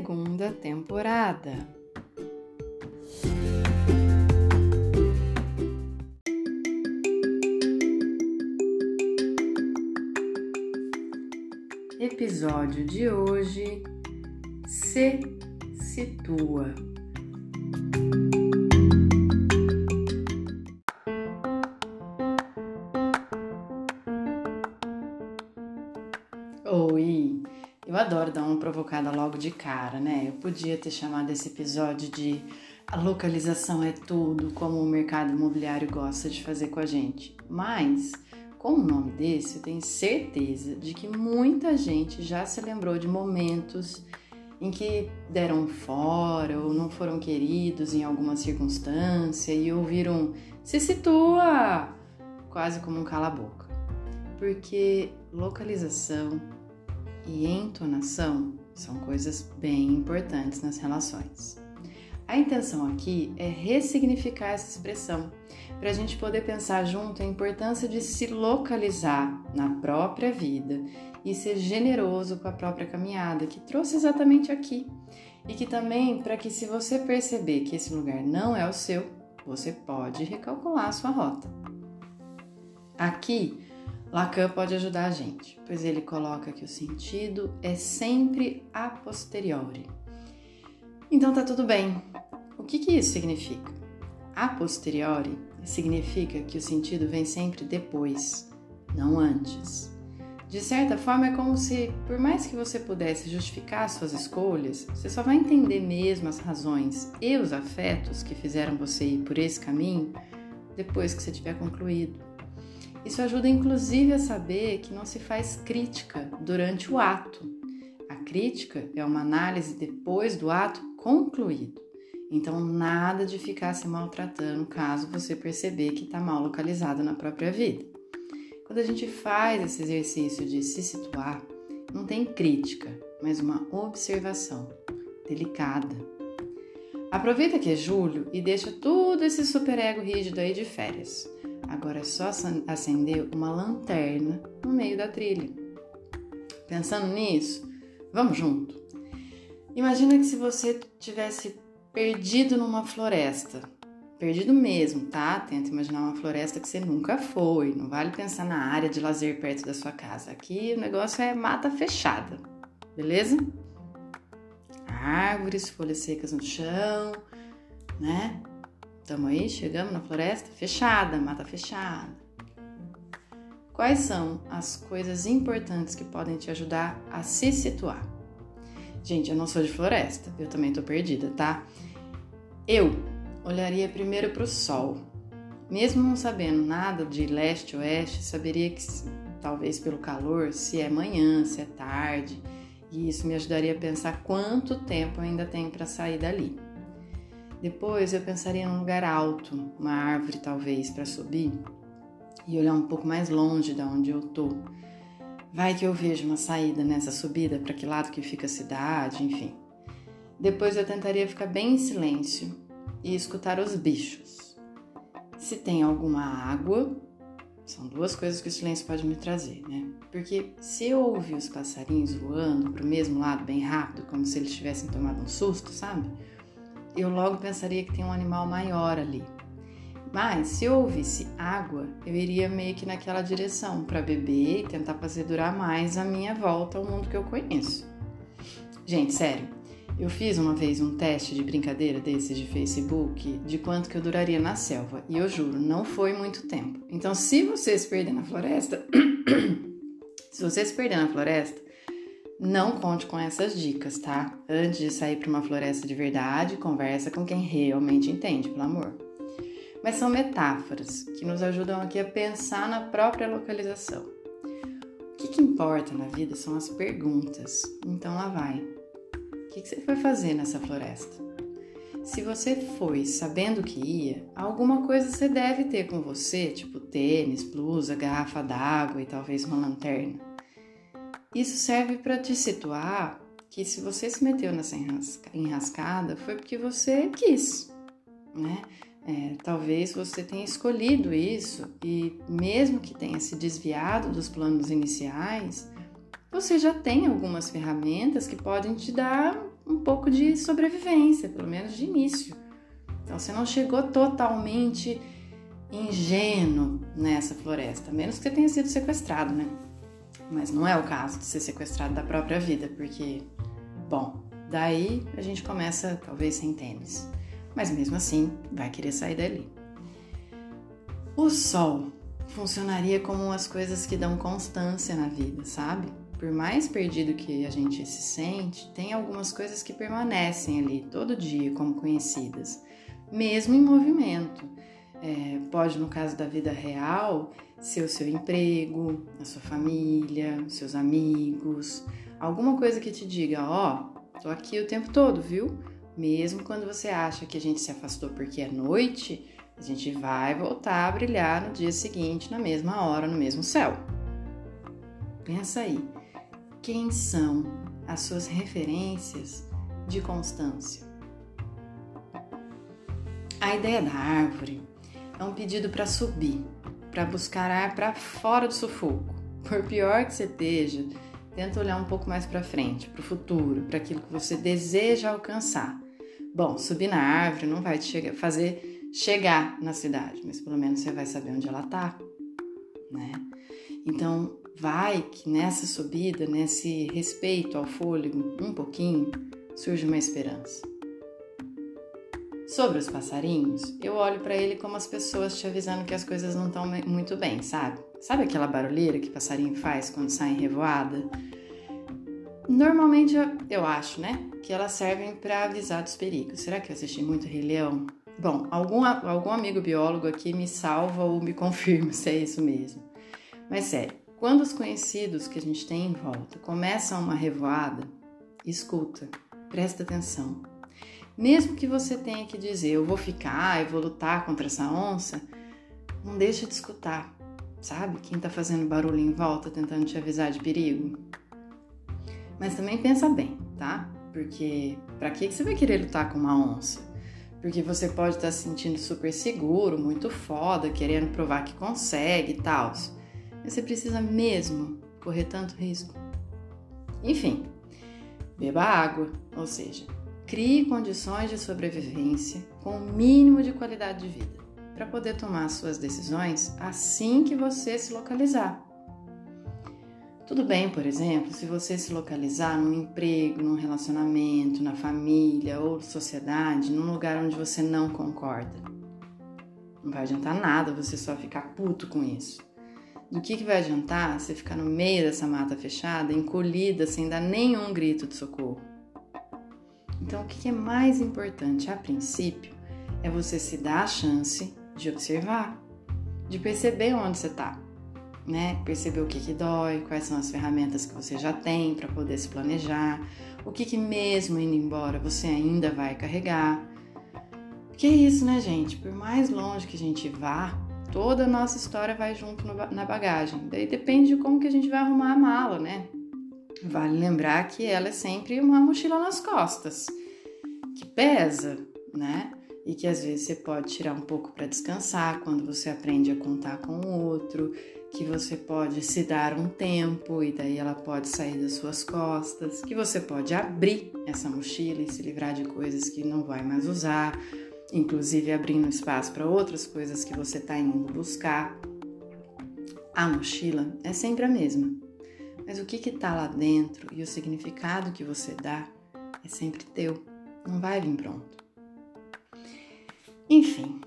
Segunda temporada. Episódio de hoje se situa. Provocada logo de cara, né? Eu podia ter chamado esse episódio de A localização é tudo, como o mercado imobiliário gosta de fazer com a gente. Mas, com o nome desse, eu tenho certeza de que muita gente já se lembrou de momentos em que deram fora ou não foram queridos em alguma circunstância e ouviram se situa quase como um cala-boca. Porque localização e entonação são coisas bem importantes nas relações. A intenção aqui é ressignificar essa expressão, para a gente poder pensar junto a importância de se localizar na própria vida e ser generoso com a própria caminhada, que trouxe exatamente aqui. E que também, para que se você perceber que esse lugar não é o seu, você pode recalcular a sua rota. Aqui, Lacan pode ajudar a gente, pois ele coloca que o sentido é sempre a posteriori. Então tá tudo bem. O que, que isso significa? A posteriori significa que o sentido vem sempre depois, não antes. De certa forma, é como se, por mais que você pudesse justificar suas escolhas, você só vai entender mesmo as razões e os afetos que fizeram você ir por esse caminho depois que você tiver concluído. Isso ajuda inclusive a saber que não se faz crítica durante o ato. A crítica é uma análise depois do ato concluído. Então, nada de ficar se maltratando caso você perceber que está mal localizado na própria vida. Quando a gente faz esse exercício de se situar, não tem crítica, mas uma observação delicada. Aproveita que é julho e deixa tudo esse superego rígido aí de férias. Agora é só acender uma lanterna no meio da trilha. Pensando nisso, vamos junto. Imagina que se você tivesse perdido numa floresta, perdido mesmo, tá? Tenta imaginar uma floresta que você nunca foi. Não vale pensar na área de lazer perto da sua casa. Aqui o negócio é mata fechada, beleza? Árvores, folhas secas no chão, né? Estamos aí, chegamos na floresta fechada, mata fechada. Quais são as coisas importantes que podem te ajudar a se situar? Gente, eu não sou de floresta, eu também tô perdida, tá? Eu olharia primeiro para o sol. Mesmo não sabendo nada de leste oeste, saberia que talvez pelo calor, se é manhã, se é tarde, e isso me ajudaria a pensar quanto tempo eu ainda tenho para sair dali. Depois eu pensaria num lugar alto, uma árvore talvez para subir e olhar um pouco mais longe da onde eu tô. Vai que eu vejo uma saída nessa subida para que lado que fica a cidade, enfim. Depois eu tentaria ficar bem em silêncio e escutar os bichos. Se tem alguma água, são duas coisas que o silêncio pode me trazer, né? Porque se eu ouvir os passarinhos voando para o mesmo lado bem rápido, como se eles tivessem tomado um susto, sabe? Eu logo pensaria que tem um animal maior ali. Mas se eu ouvisse água, eu iria meio que naquela direção para beber e tentar fazer durar mais a minha volta ao mundo que eu conheço. Gente, sério, eu fiz uma vez um teste de brincadeira desses de Facebook de quanto que eu duraria na selva e eu juro, não foi muito tempo. Então, se você se perder na floresta, se você se perder na floresta, não conte com essas dicas, tá? Antes de sair para uma floresta de verdade, conversa com quem realmente entende, pelo amor. Mas são metáforas que nos ajudam aqui a pensar na própria localização. O que, que importa na vida são as perguntas. Então lá vai. O que, que você foi fazer nessa floresta? Se você foi sabendo que ia, alguma coisa você deve ter com você, tipo tênis, blusa, garrafa d'água e talvez uma lanterna. Isso serve para te situar que se você se meteu nessa enrascada foi porque você quis, né? É, talvez você tenha escolhido isso e, mesmo que tenha se desviado dos planos iniciais, você já tem algumas ferramentas que podem te dar um pouco de sobrevivência, pelo menos de início. Então você não chegou totalmente ingênuo nessa floresta, a menos que você tenha sido sequestrado, né? Mas não é o caso de ser sequestrado da própria vida, porque, bom, daí a gente começa talvez sem tênis, mas mesmo assim vai querer sair dali. O sol funcionaria como as coisas que dão constância na vida, sabe? por mais perdido que a gente se sente, tem algumas coisas que permanecem ali todo dia como conhecidas, mesmo em movimento. É, pode, no caso da vida real, ser o seu emprego, a sua família, seus amigos, alguma coisa que te diga: Ó, oh, tô aqui o tempo todo, viu? Mesmo quando você acha que a gente se afastou porque é noite, a gente vai voltar a brilhar no dia seguinte, na mesma hora, no mesmo céu. Pensa aí quem são as suas referências de constância. A ideia da árvore é um pedido para subir, para buscar ar para fora do sufoco. Por pior que você esteja, tenta olhar um pouco mais para frente, para o futuro, para aquilo que você deseja alcançar. Bom, subir na árvore não vai te chegar, fazer chegar na cidade, mas pelo menos você vai saber onde ela está, né? Então, vai que nessa subida, nesse respeito ao fôlego, um pouquinho, surge uma esperança. Sobre os passarinhos, eu olho para ele como as pessoas te avisando que as coisas não estão muito bem, sabe? Sabe aquela barulheira que passarinho faz quando sai em revoada? Normalmente eu acho, né, que elas servem para avisar dos perigos. Será que eu assisti muito Rei Leão? Bom, algum, algum amigo biólogo aqui me salva ou me confirma se é isso mesmo. Mas sério, quando os conhecidos que a gente tem em volta começam uma revoada, escuta, presta atenção. Mesmo que você tenha que dizer, eu vou ficar, eu vou lutar contra essa onça, não deixa de escutar, sabe? Quem tá fazendo barulho em volta tentando te avisar de perigo. Mas também pensa bem, tá? Porque para que você vai querer lutar com uma onça? Porque você pode estar tá se sentindo super seguro, muito foda, querendo provar que consegue e tal. Você precisa mesmo correr tanto risco? Enfim, beba água, ou seja, crie condições de sobrevivência com o mínimo de qualidade de vida para poder tomar suas decisões assim que você se localizar. Tudo bem, por exemplo, se você se localizar num emprego, num relacionamento, na família ou sociedade, num lugar onde você não concorda. Não vai adiantar nada você só ficar puto com isso. Do que, que vai adiantar você ficar no meio dessa mata fechada, encolhida, sem dar nenhum grito de socorro? Então, o que é mais importante a princípio é você se dar a chance de observar, de perceber onde você está, né? Perceber o que, que dói, quais são as ferramentas que você já tem para poder se planejar, o que, que mesmo indo embora você ainda vai carregar. Porque é isso, né, gente? Por mais longe que a gente vá, toda a nossa história vai junto na bagagem. Daí depende de como que a gente vai arrumar a mala, né? Vale lembrar que ela é sempre uma mochila nas costas, que pesa, né? E que às vezes você pode tirar um pouco para descansar quando você aprende a contar com o outro, que você pode se dar um tempo e daí ela pode sair das suas costas, que você pode abrir essa mochila e se livrar de coisas que não vai mais usar, inclusive abrindo espaço para outras coisas que você está indo buscar. A mochila é sempre a mesma, mas o que está lá dentro e o significado que você dá é sempre teu, não vai vir pronto. Enfim,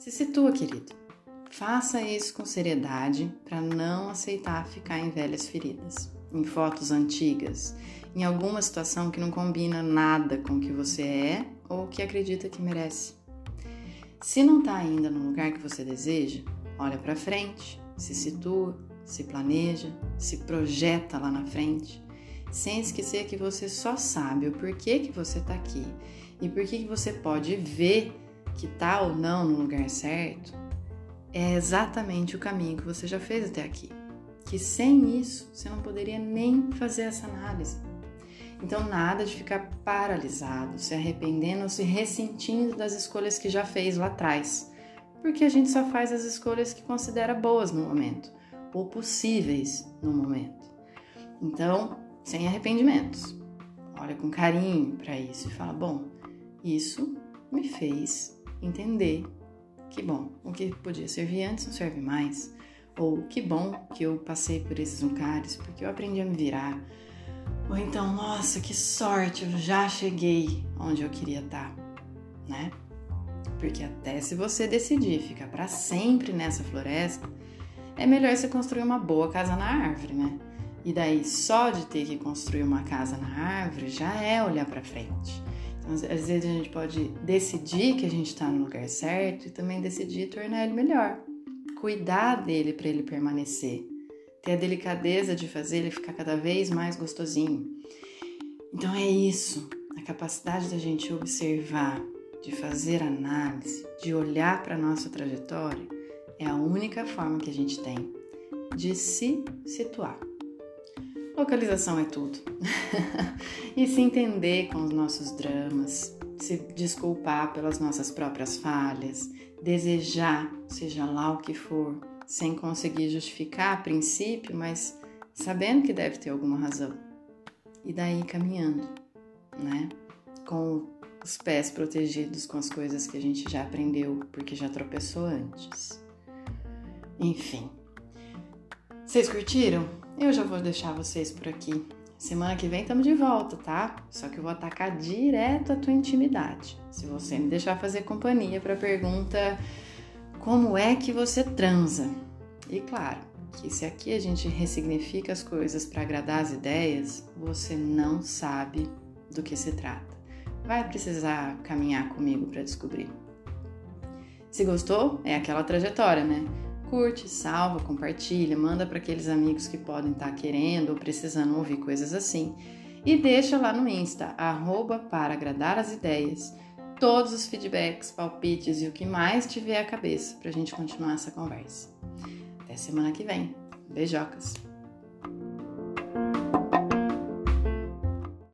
se situa, querido. Faça isso com seriedade para não aceitar ficar em velhas feridas, em fotos antigas, em alguma situação que não combina nada com o que você é ou que acredita que merece. Se não está ainda no lugar que você deseja, olha para frente, se situa, se planeja, se projeta lá na frente, sem esquecer que você só sabe o porquê que você está aqui e por que você pode ver que tá ou não no lugar certo, é exatamente o caminho que você já fez até aqui. Que sem isso você não poderia nem fazer essa análise. Então, nada de ficar paralisado, se arrependendo ou se ressentindo das escolhas que já fez lá atrás, porque a gente só faz as escolhas que considera boas no momento ou possíveis no momento. Então, sem arrependimentos. Olha com carinho para isso e fala: bom, isso me fez entender que bom, o que podia servir antes não serve mais. Ou que bom que eu passei por esses lugares, porque eu aprendi a me virar. Ou então, nossa, que sorte, eu já cheguei onde eu queria estar, né? Porque até se você decidir ficar para sempre nessa floresta, é melhor você construir uma boa casa na árvore, né? E daí só de ter que construir uma casa na árvore já é olhar para frente. Então, às vezes a gente pode decidir que a gente está no lugar certo e também decidir tornar ele melhor, cuidar dele para ele permanecer, ter a delicadeza de fazer ele ficar cada vez mais gostosinho. Então é isso, a capacidade da gente observar, de fazer análise, de olhar para nossa trajetória, é a única forma que a gente tem de se situar. Localização é tudo. e se entender com os nossos dramas, se desculpar pelas nossas próprias falhas, desejar, seja lá o que for, sem conseguir justificar a princípio, mas sabendo que deve ter alguma razão. E daí caminhando, né? Com os pés protegidos com as coisas que a gente já aprendeu, porque já tropeçou antes. Enfim. Vocês curtiram? Eu já vou deixar vocês por aqui. Semana que vem estamos de volta, tá? Só que eu vou atacar direto a tua intimidade. Se você me deixar fazer companhia para a pergunta como é que você transa? E claro, que se aqui a gente ressignifica as coisas para agradar as ideias, você não sabe do que se trata vai precisar caminhar comigo para descobrir. Se gostou, é aquela trajetória, né? Curte, salva, compartilha, manda para aqueles amigos que podem estar tá querendo ou precisando ouvir coisas assim. E deixa lá no Insta, arroba para agradar as ideias, todos os feedbacks, palpites e o que mais tiver à cabeça para a gente continuar essa conversa. Até semana que vem. Beijocas!